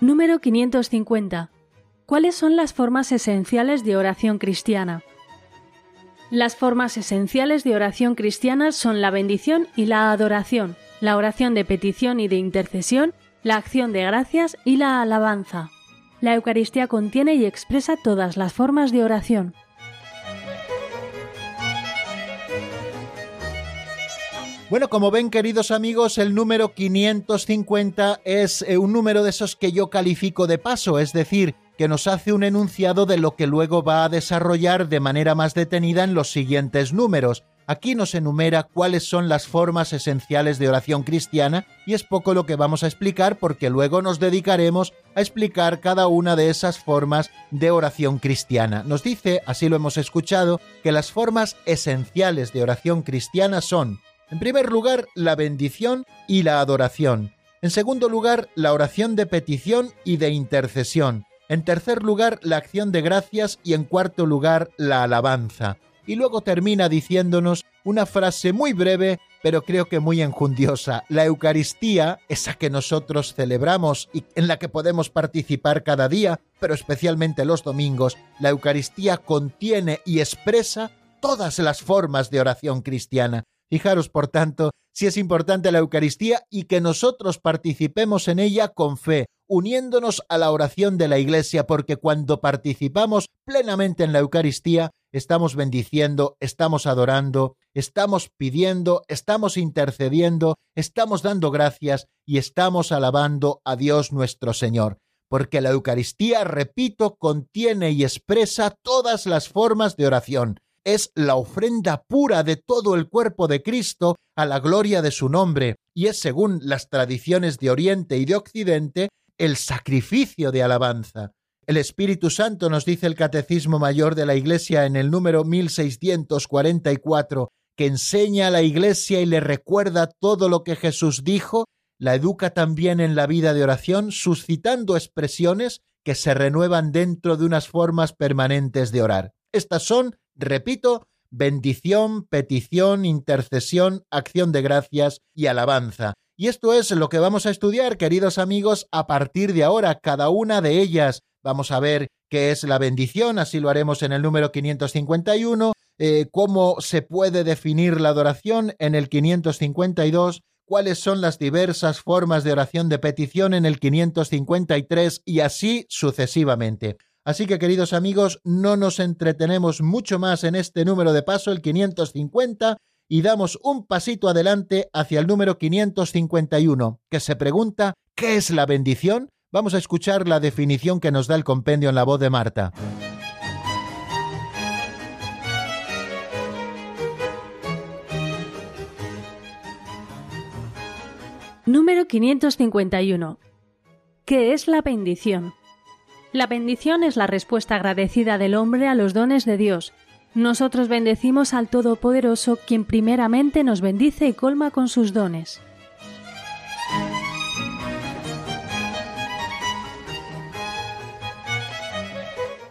Número 550. ¿Cuáles son las formas esenciales de oración cristiana? Las formas esenciales de oración cristiana son la bendición y la adoración, la oración de petición y de intercesión, la acción de gracias y la alabanza. La Eucaristía contiene y expresa todas las formas de oración. Bueno, como ven, queridos amigos, el número 550 es eh, un número de esos que yo califico de paso, es decir, que nos hace un enunciado de lo que luego va a desarrollar de manera más detenida en los siguientes números. Aquí nos enumera cuáles son las formas esenciales de oración cristiana y es poco lo que vamos a explicar porque luego nos dedicaremos a explicar cada una de esas formas de oración cristiana. Nos dice, así lo hemos escuchado, que las formas esenciales de oración cristiana son en primer lugar, la bendición y la adoración. En segundo lugar, la oración de petición y de intercesión. En tercer lugar, la acción de gracias y en cuarto lugar, la alabanza. Y luego termina diciéndonos una frase muy breve, pero creo que muy enjundiosa. La Eucaristía, esa que nosotros celebramos y en la que podemos participar cada día, pero especialmente los domingos, la Eucaristía contiene y expresa todas las formas de oración cristiana. Fijaros, por tanto, si es importante la Eucaristía y que nosotros participemos en ella con fe, uniéndonos a la oración de la Iglesia, porque cuando participamos plenamente en la Eucaristía, estamos bendiciendo, estamos adorando, estamos pidiendo, estamos intercediendo, estamos dando gracias y estamos alabando a Dios nuestro Señor. Porque la Eucaristía, repito, contiene y expresa todas las formas de oración es la ofrenda pura de todo el cuerpo de Cristo a la gloria de su nombre, y es, según las tradiciones de Oriente y de Occidente, el sacrificio de alabanza. El Espíritu Santo nos dice el Catecismo Mayor de la Iglesia en el número 1644, que enseña a la Iglesia y le recuerda todo lo que Jesús dijo, la educa también en la vida de oración, suscitando expresiones que se renuevan dentro de unas formas permanentes de orar. Estas son Repito, bendición, petición, intercesión, acción de gracias y alabanza. Y esto es lo que vamos a estudiar, queridos amigos, a partir de ahora, cada una de ellas. Vamos a ver qué es la bendición, así lo haremos en el número 551, eh, cómo se puede definir la adoración en el 552, cuáles son las diversas formas de oración de petición en el 553 y así sucesivamente. Así que queridos amigos, no nos entretenemos mucho más en este número de paso, el 550, y damos un pasito adelante hacia el número 551, que se pregunta ¿qué es la bendición? Vamos a escuchar la definición que nos da el compendio en la voz de Marta. Número 551. ¿Qué es la bendición? La bendición es la respuesta agradecida del hombre a los dones de Dios. Nosotros bendecimos al Todopoderoso, quien primeramente nos bendice y colma con sus dones.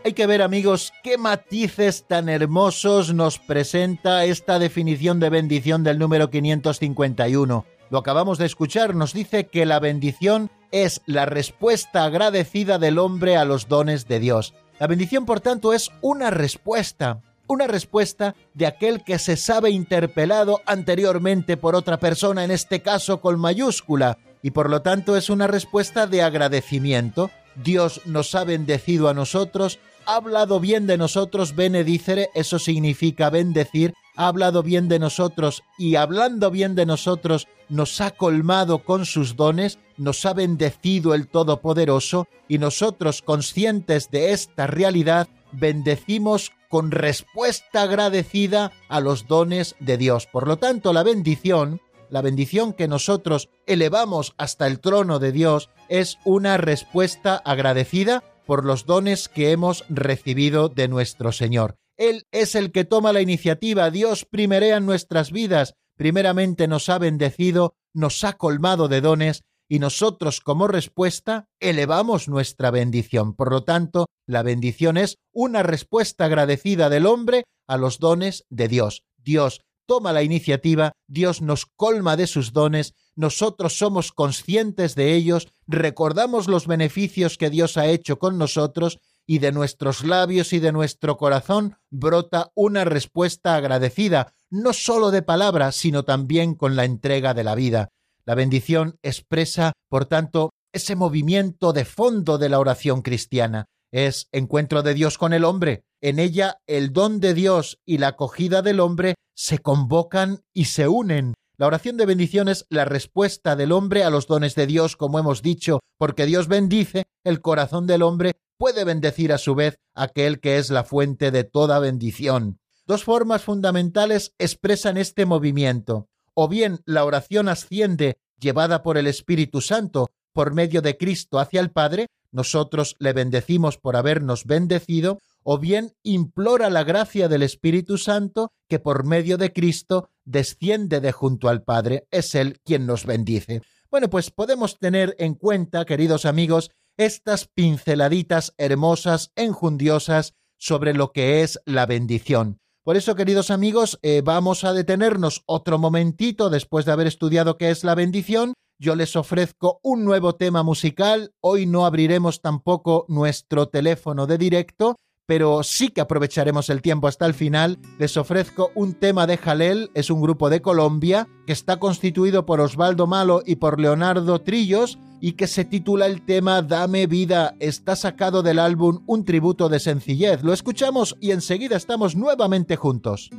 Hay que ver amigos qué matices tan hermosos nos presenta esta definición de bendición del número 551. Lo acabamos de escuchar, nos dice que la bendición es la respuesta agradecida del hombre a los dones de Dios. La bendición, por tanto, es una respuesta, una respuesta de aquel que se sabe interpelado anteriormente por otra persona, en este caso con mayúscula, y por lo tanto es una respuesta de agradecimiento. Dios nos ha bendecido a nosotros, ha hablado bien de nosotros, benedicere, eso significa bendecir, ha hablado bien de nosotros y hablando bien de nosotros nos ha colmado con sus dones, nos ha bendecido el Todopoderoso y nosotros conscientes de esta realidad bendecimos con respuesta agradecida a los dones de Dios. Por lo tanto, la bendición, la bendición que nosotros elevamos hasta el trono de Dios, es una respuesta agradecida por los dones que hemos recibido de nuestro Señor. Él es el que toma la iniciativa, Dios primerea en nuestras vidas, primeramente nos ha bendecido, nos ha colmado de dones y nosotros como respuesta elevamos nuestra bendición. Por lo tanto, la bendición es una respuesta agradecida del hombre a los dones de Dios. Dios toma la iniciativa, Dios nos colma de sus dones, nosotros somos conscientes de ellos, recordamos los beneficios que Dios ha hecho con nosotros y de nuestros labios y de nuestro corazón brota una respuesta agradecida, no sólo de palabras, sino también con la entrega de la vida. La bendición expresa, por tanto, ese movimiento de fondo de la oración cristiana. Es encuentro de Dios con el hombre. En ella el don de Dios y la acogida del hombre se convocan y se unen. La oración de bendición es la respuesta del hombre a los dones de Dios, como hemos dicho, porque Dios bendice, el corazón del hombre puede bendecir a su vez aquel que es la fuente de toda bendición. Dos formas fundamentales expresan este movimiento. O bien la oración asciende llevada por el Espíritu Santo por medio de Cristo hacia el Padre, nosotros le bendecimos por habernos bendecido, o bien implora la gracia del Espíritu Santo que por medio de Cristo desciende de junto al Padre, es Él quien nos bendice. Bueno, pues podemos tener en cuenta, queridos amigos, estas pinceladitas hermosas, enjundiosas sobre lo que es la bendición. Por eso, queridos amigos, eh, vamos a detenernos otro momentito después de haber estudiado qué es la bendición yo les ofrezco un nuevo tema musical. Hoy no abriremos tampoco nuestro teléfono de directo, pero sí que aprovecharemos el tiempo hasta el final. Les ofrezco un tema de Jalel, es un grupo de Colombia que está constituido por Osvaldo Malo y por Leonardo Trillos y que se titula el tema Dame vida. Está sacado del álbum Un tributo de sencillez. Lo escuchamos y enseguida estamos nuevamente juntos.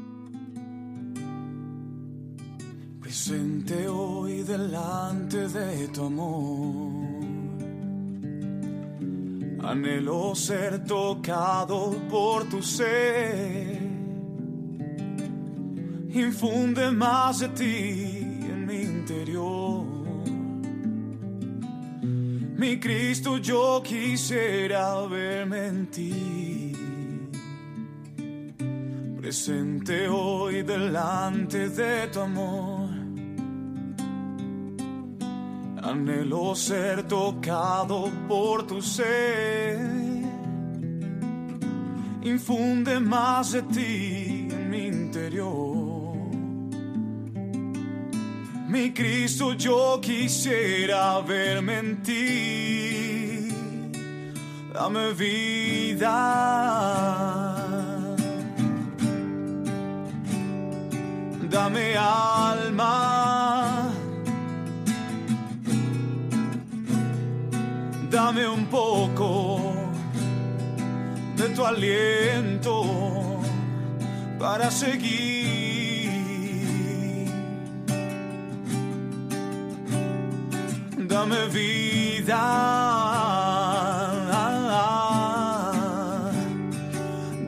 Presente hoy delante de tu amor. Anhelo ser tocado por tu ser. Infunde más de ti en mi interior. Mi Cristo, yo quisiera verme en ti presente hoy delante de tu amor. Anhelo ser tocado por tu ser. Infunde más de ti en mi interior. Mi Cristo, yo quisiera verme en ti. Dame vida dame alma, dame un poco de tu aliento para seguir. Dame vida,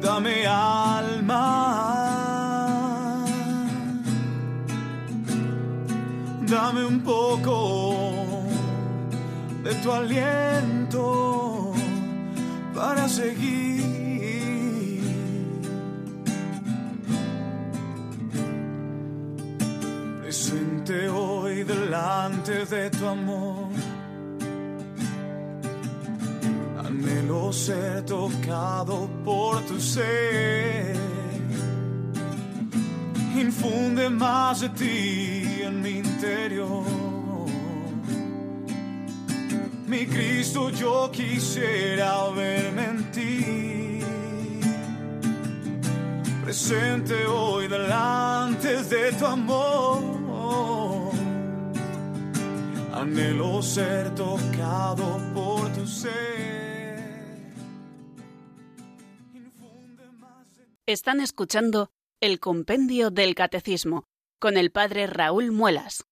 dame alma. dame un poco tu aliento para seguir. Presente hoy delante de tu amor. Anhelo ser tocado por tu ser. Infunde más de ti en mi interior. Mi Cristo, yo quisiera verme en ti. Presente hoy delante de tu amor. Anhelo ser tocado por tu ser. Están escuchando el Compendio del Catecismo con el Padre Raúl Muelas.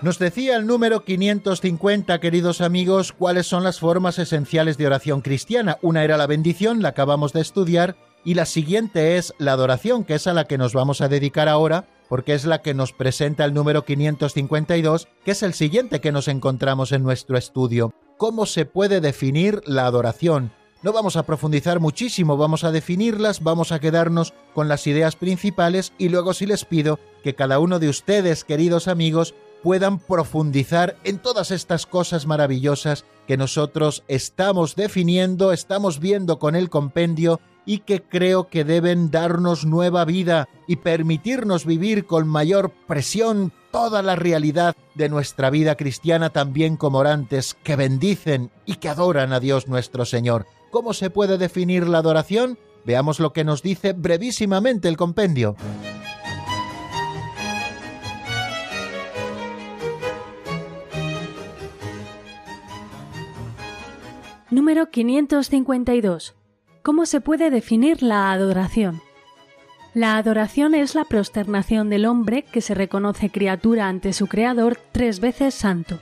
Nos decía el número 550, queridos amigos, cuáles son las formas esenciales de oración cristiana. Una era la bendición, la acabamos de estudiar, y la siguiente es la adoración, que es a la que nos vamos a dedicar ahora, porque es la que nos presenta el número 552, que es el siguiente que nos encontramos en nuestro estudio. ¿Cómo se puede definir la adoración? No vamos a profundizar muchísimo, vamos a definirlas, vamos a quedarnos con las ideas principales y luego sí les pido que cada uno de ustedes, queridos amigos, puedan profundizar en todas estas cosas maravillosas que nosotros estamos definiendo, estamos viendo con el compendio y que creo que deben darnos nueva vida y permitirnos vivir con mayor presión toda la realidad de nuestra vida cristiana también como orantes que bendicen y que adoran a Dios nuestro Señor. ¿Cómo se puede definir la adoración? Veamos lo que nos dice brevísimamente el compendio. Número 552. ¿Cómo se puede definir la adoración? La adoración es la prosternación del hombre que se reconoce criatura ante su Creador tres veces santo.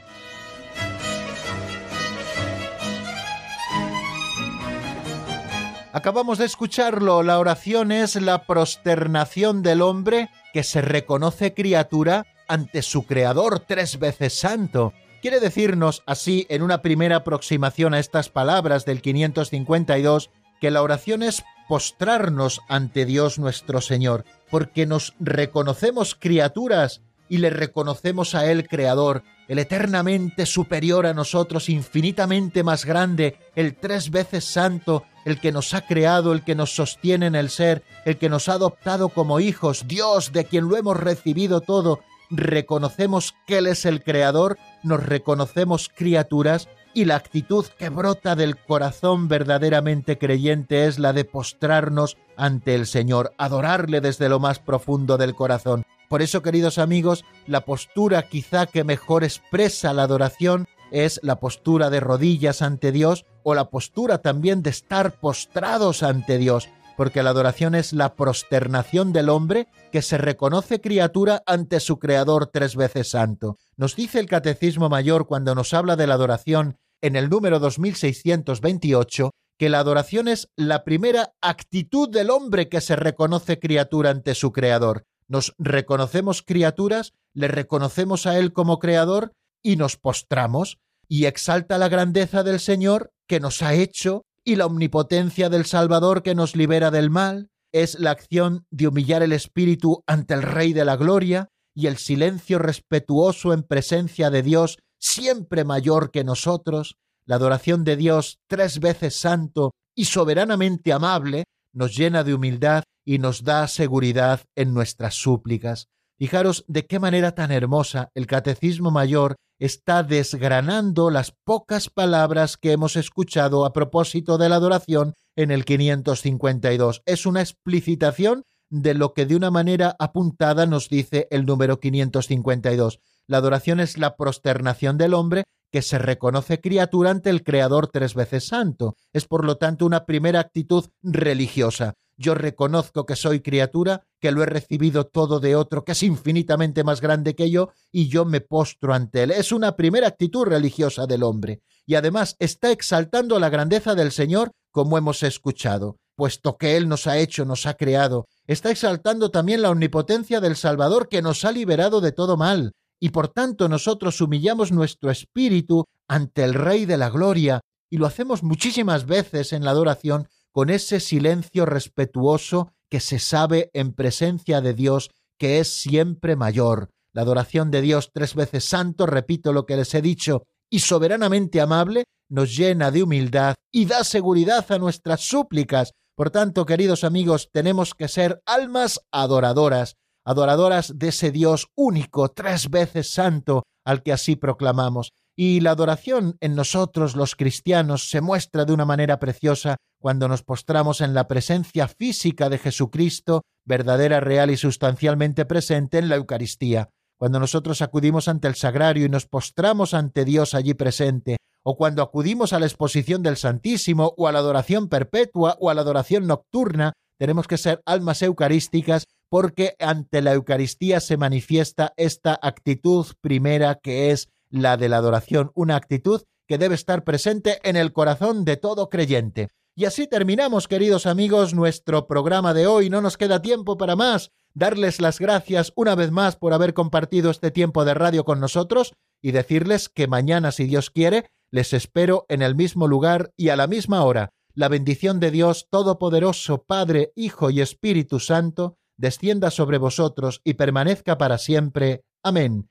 Acabamos de escucharlo, la oración es la prosternación del hombre que se reconoce criatura ante su Creador tres veces santo. Quiere decirnos así, en una primera aproximación a estas palabras del 552, que la oración es postrarnos ante Dios nuestro Señor, porque nos reconocemos criaturas y le reconocemos a Él Creador, el eternamente superior a nosotros, infinitamente más grande, el tres veces santo, el que nos ha creado, el que nos sostiene en el ser, el que nos ha adoptado como hijos, Dios de quien lo hemos recibido todo, reconocemos que Él es el Creador, nos reconocemos criaturas y la actitud que brota del corazón verdaderamente creyente es la de postrarnos ante el Señor, adorarle desde lo más profundo del corazón. Por eso, queridos amigos, la postura quizá que mejor expresa la adoración es la postura de rodillas ante Dios o la postura también de estar postrados ante Dios, porque la adoración es la prosternación del hombre que se reconoce criatura ante su Creador tres veces santo. Nos dice el Catecismo Mayor cuando nos habla de la adoración en el número 2628 que la adoración es la primera actitud del hombre que se reconoce criatura ante su Creador. Nos reconocemos criaturas, le reconocemos a Él como Creador y nos postramos y exalta la grandeza del Señor que nos ha hecho y la omnipotencia del Salvador que nos libera del mal, es la acción de humillar el espíritu ante el Rey de la Gloria y el silencio respetuoso en presencia de Dios siempre mayor que nosotros, la adoración de Dios tres veces santo y soberanamente amable, nos llena de humildad y nos da seguridad en nuestras súplicas. Fijaros de qué manera tan hermosa el Catecismo Mayor está desgranando las pocas palabras que hemos escuchado a propósito de la adoración en el 552. Es una explicitación de lo que de una manera apuntada nos dice el número 552. La adoración es la prosternación del hombre que se reconoce criatura ante el Creador tres veces santo. Es por lo tanto una primera actitud religiosa. Yo reconozco que soy criatura, que lo he recibido todo de otro que es infinitamente más grande que yo, y yo me postro ante él. Es una primera actitud religiosa del hombre. Y además está exaltando la grandeza del Señor, como hemos escuchado, puesto que Él nos ha hecho, nos ha creado. Está exaltando también la omnipotencia del Salvador, que nos ha liberado de todo mal y por tanto nosotros humillamos nuestro espíritu ante el Rey de la Gloria, y lo hacemos muchísimas veces en la adoración con ese silencio respetuoso que se sabe en presencia de Dios que es siempre mayor. La adoración de Dios tres veces santo, repito lo que les he dicho, y soberanamente amable, nos llena de humildad y da seguridad a nuestras súplicas. Por tanto, queridos amigos, tenemos que ser almas adoradoras, adoradoras de ese Dios único, tres veces santo, al que así proclamamos. Y la adoración en nosotros los cristianos se muestra de una manera preciosa cuando nos postramos en la presencia física de Jesucristo, verdadera, real y sustancialmente presente en la Eucaristía. Cuando nosotros acudimos ante el sagrario y nos postramos ante Dios allí presente, o cuando acudimos a la exposición del Santísimo, o a la adoración perpetua, o a la adoración nocturna, tenemos que ser almas eucarísticas porque ante la Eucaristía se manifiesta esta actitud primera que es la de la adoración, una actitud que debe estar presente en el corazón de todo creyente. Y así terminamos, queridos amigos, nuestro programa de hoy. No nos queda tiempo para más. Darles las gracias una vez más por haber compartido este tiempo de radio con nosotros y decirles que mañana, si Dios quiere, les espero en el mismo lugar y a la misma hora. La bendición de Dios Todopoderoso, Padre, Hijo y Espíritu Santo, descienda sobre vosotros y permanezca para siempre. Amén.